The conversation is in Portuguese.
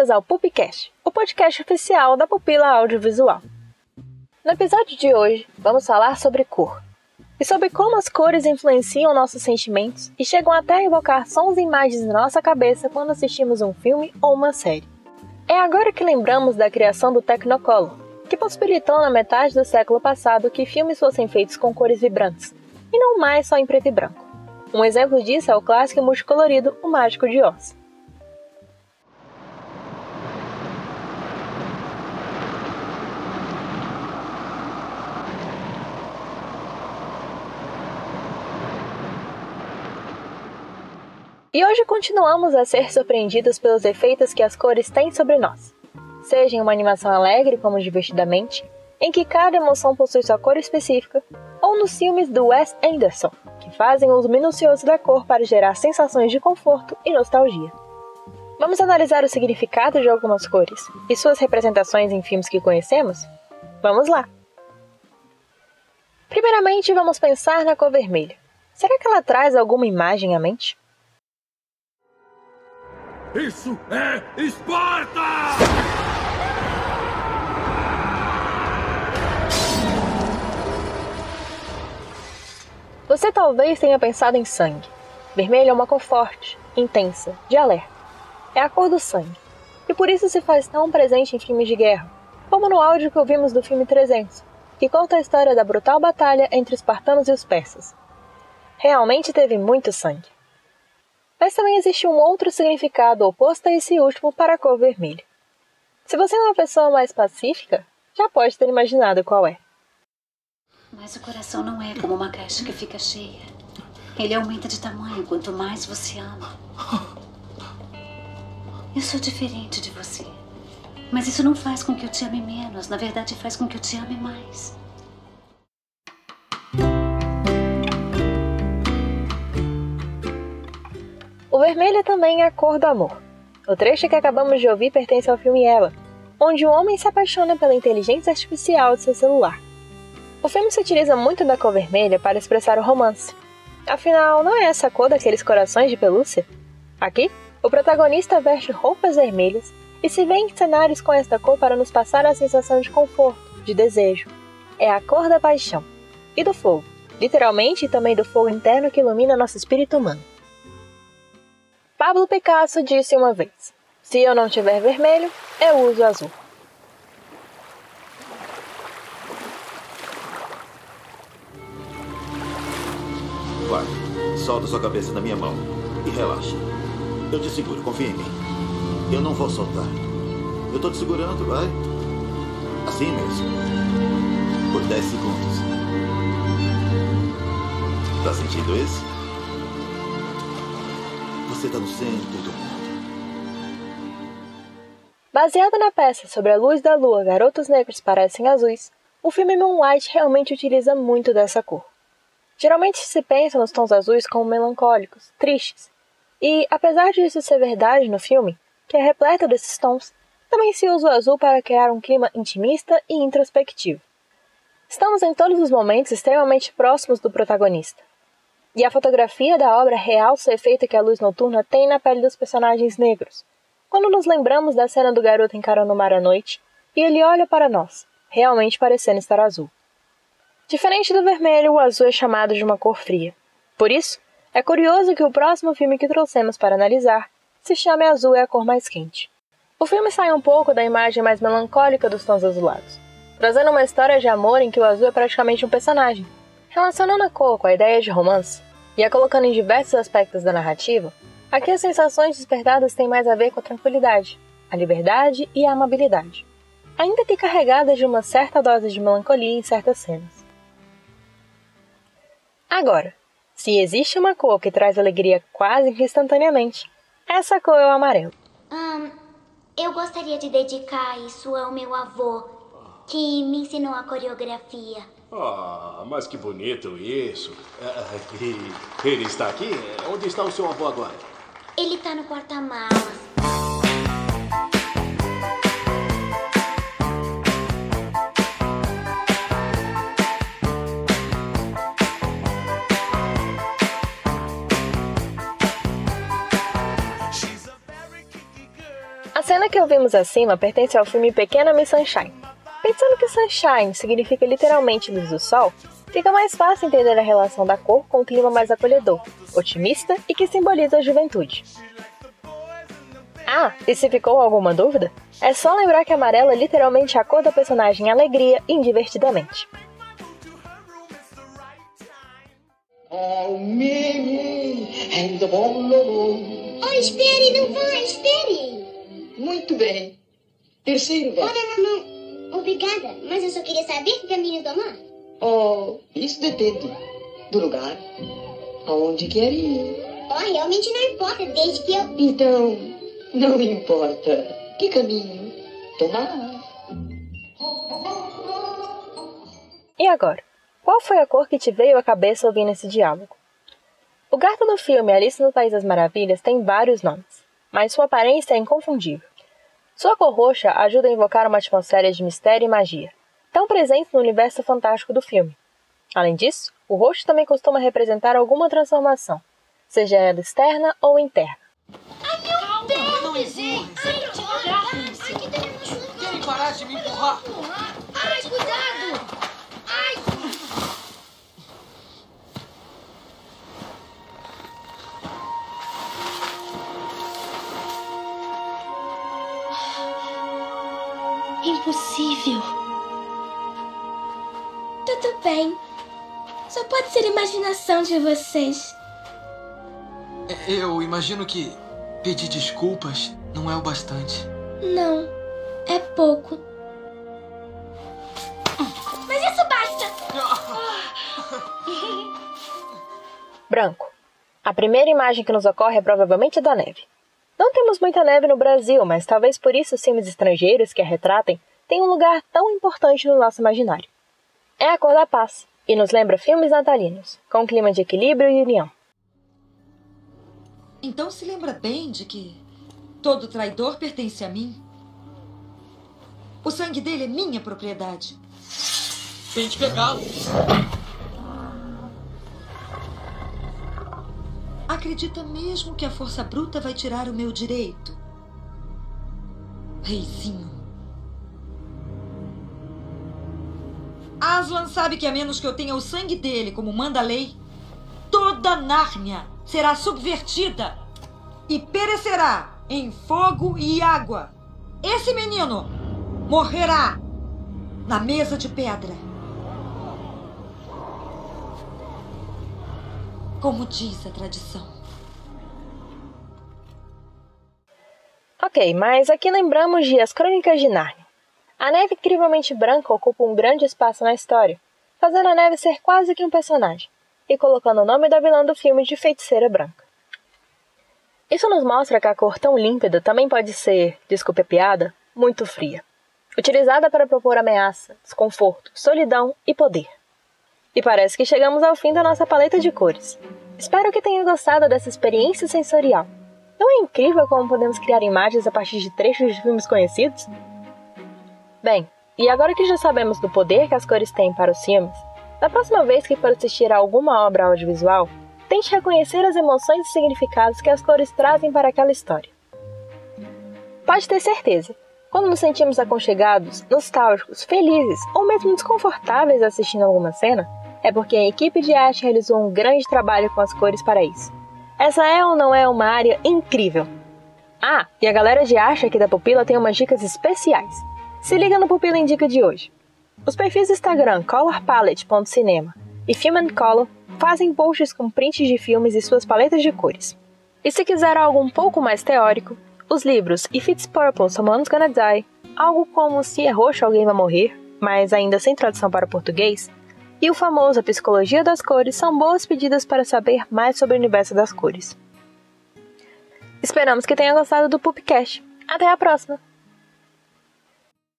bem-vindas ao Pupcast, o podcast oficial da Pupila Audiovisual. No episódio de hoje, vamos falar sobre cor e sobre como as cores influenciam nossos sentimentos e chegam até a evocar sons e imagens na nossa cabeça quando assistimos um filme ou uma série. É agora que lembramos da criação do Technicolor, que possibilitou na metade do século passado que filmes fossem feitos com cores vibrantes, e não mais só em preto e branco. Um exemplo disso é o clássico multicolorido O Mágico de Oz. E hoje continuamos a ser surpreendidos pelos efeitos que as cores têm sobre nós. Seja em uma animação alegre, como Divertidamente, em que cada emoção possui sua cor específica, ou nos filmes do Wes Anderson, que fazem uso minucioso da cor para gerar sensações de conforto e nostalgia. Vamos analisar o significado de algumas cores e suas representações em filmes que conhecemos? Vamos lá! Primeiramente, vamos pensar na cor vermelha. Será que ela traz alguma imagem à mente? Isso é Esparta! Você talvez tenha pensado em sangue. Vermelho é uma cor forte, intensa, de alerta. É a cor do sangue. E por isso se faz tão presente em filmes de guerra, como no áudio que ouvimos do filme 300, que conta a história da brutal batalha entre os espartanos e os persas. Realmente teve muito sangue. Mas também existe um outro significado oposto a esse último para a cor vermelha. Se você é uma pessoa mais pacífica, já pode ter imaginado qual é. Mas o coração não é como uma caixa que fica cheia. Ele aumenta de tamanho quanto mais você ama. Eu sou diferente de você. Mas isso não faz com que eu te ame menos. Na verdade, faz com que eu te ame mais. Vermelho também é a cor do amor. O trecho que acabamos de ouvir pertence ao filme Ela, onde o homem se apaixona pela inteligência artificial de seu celular. O filme se utiliza muito da cor vermelha para expressar o romance. Afinal, não é essa a cor daqueles corações de pelúcia? Aqui, o protagonista veste roupas vermelhas e se vê em cenários com esta cor para nos passar a sensação de conforto, de desejo. É a cor da paixão e do fogo, literalmente também do fogo interno que ilumina nosso espírito humano. Pablo Picasso disse uma vez: Se eu não tiver vermelho, eu uso azul. Vai, solta sua cabeça na minha mão e relaxa. Eu te seguro, confia em mim. Eu não vou soltar. Eu tô te segurando, vai. Assim mesmo. Por 10 segundos. Tá sentindo isso? Você tá no centro do mundo. Baseado na peça sobre a luz da lua Garotos Negros Parecem Azuis, o filme Moonlight realmente utiliza muito dessa cor. Geralmente se pensa nos tons azuis como melancólicos, tristes, e apesar disso ser verdade no filme, que é repleto desses tons, também se usa o azul para criar um clima intimista e introspectivo. Estamos em todos os momentos extremamente próximos do protagonista, e a fotografia da obra realça o efeito que a luz noturna tem na pele dos personagens negros. Quando nos lembramos da cena do garoto encarando o mar à noite e ele olha para nós, realmente parecendo estar azul. Diferente do vermelho, o azul é chamado de uma cor fria. Por isso, é curioso que o próximo filme que trouxemos para analisar se chame Azul é a cor mais quente. O filme sai um pouco da imagem mais melancólica dos tons azulados, trazendo uma história de amor em que o azul é praticamente um personagem, Relacionando a cor com a ideia de romance e a colocando em diversos aspectos da narrativa, aqui as sensações despertadas têm mais a ver com a tranquilidade, a liberdade e a amabilidade, ainda que carregadas de uma certa dose de melancolia em certas cenas. Agora, se existe uma cor que traz alegria quase que instantaneamente, essa cor é o amarelo. Hum, eu gostaria de dedicar isso ao meu avô, que me ensinou a coreografia. Ah, mas que bonito isso. É, Ele, ele está aqui? Onde está o seu avô agora? Ele tá no porta-malas. A cena que ouvimos acima pertence ao filme Pequena Miss Sunshine. Pensando que Sunshine significa literalmente luz do sol, fica mais fácil entender a relação da cor com o clima mais acolhedor, otimista e que simboliza a juventude. Ah, e se ficou alguma dúvida? É só lembrar que amarelo é literalmente a cor da personagem alegria indivertidamente. Oh, me, and the bom, Oh, espere, não vá, espere. Muito bem. Terceiro não, não. Obrigada, mas eu só queria saber que caminho tomar. Oh, isso depende do lugar. Aonde quer ir. Oh, realmente não importa, desde que eu... Então, não importa. Que caminho tomar? E agora? Qual foi a cor que te veio à cabeça ouvindo esse diálogo? O gato do filme Alice no País das Maravilhas tem vários nomes, mas sua aparência é inconfundível. Sua cor roxa ajuda a invocar uma atmosfera de mistério e magia, tão presente no universo fantástico do filme. Além disso, o roxo também costuma representar alguma transformação, seja ela externa ou interna. Querem parar de me empurrar? Ai, cuidado! Impossível. Tudo bem. Só pode ser imaginação de vocês. Eu imagino que pedir desculpas não é o bastante. Não, é pouco. Mas isso basta! Branco. A primeira imagem que nos ocorre é provavelmente a da neve. Não temos muita neve no Brasil, mas talvez por isso os filmes estrangeiros que a retratem tenham um lugar tão importante no nosso imaginário. É a cor da paz e nos lembra filmes natalinos, com um clima de equilíbrio e união. Então se lembra bem de que todo traidor pertence a mim? O sangue dele é minha propriedade. Tente pegá-lo. Acredita mesmo que a força bruta vai tirar o meu direito? Reizinho. Aslan sabe que a menos que eu tenha o sangue dele, como manda a lei, toda Nárnia será subvertida e perecerá em fogo e água. Esse menino morrerá na mesa de pedra. Como diz a tradição. Ok, mas aqui lembramos de As Crônicas de Nárnia. A neve incrivelmente branca ocupa um grande espaço na história, fazendo a neve ser quase que um personagem, e colocando o nome da vilã do filme de Feiticeira Branca. Isso nos mostra que a cor tão límpida também pode ser, desculpe a piada, muito fria, utilizada para propor ameaça, desconforto, solidão e poder. E parece que chegamos ao fim da nossa paleta de cores. Espero que tenham gostado dessa experiência sensorial. Não é incrível como podemos criar imagens a partir de trechos de filmes conhecidos? Bem, e agora que já sabemos do poder que as cores têm para os filmes, da próxima vez que for assistir a alguma obra audiovisual, tente reconhecer as emoções e significados que as cores trazem para aquela história. Pode ter certeza, quando nos sentimos aconchegados, nostálgicos, felizes ou mesmo desconfortáveis assistindo alguma cena, é porque a equipe de arte realizou um grande trabalho com as cores para isso. Essa é ou não é uma área incrível? Ah, e a galera de arte aqui da Pupila tem umas dicas especiais. Se liga no Pupila Indica de hoje. Os perfis Instagram colorpalette.cinema e Film and Color fazem posts com prints de filmes e suas paletas de cores. E se quiser algo um pouco mais teórico, os livros If It's Purple, Someone's Gonna Die, algo como Se é roxo, alguém vai morrer, mas ainda sem tradução para português, e o famoso A Psicologia das Cores são boas pedidas para saber mais sobre o universo das cores. Esperamos que tenha gostado do Pupcast. Até a próxima!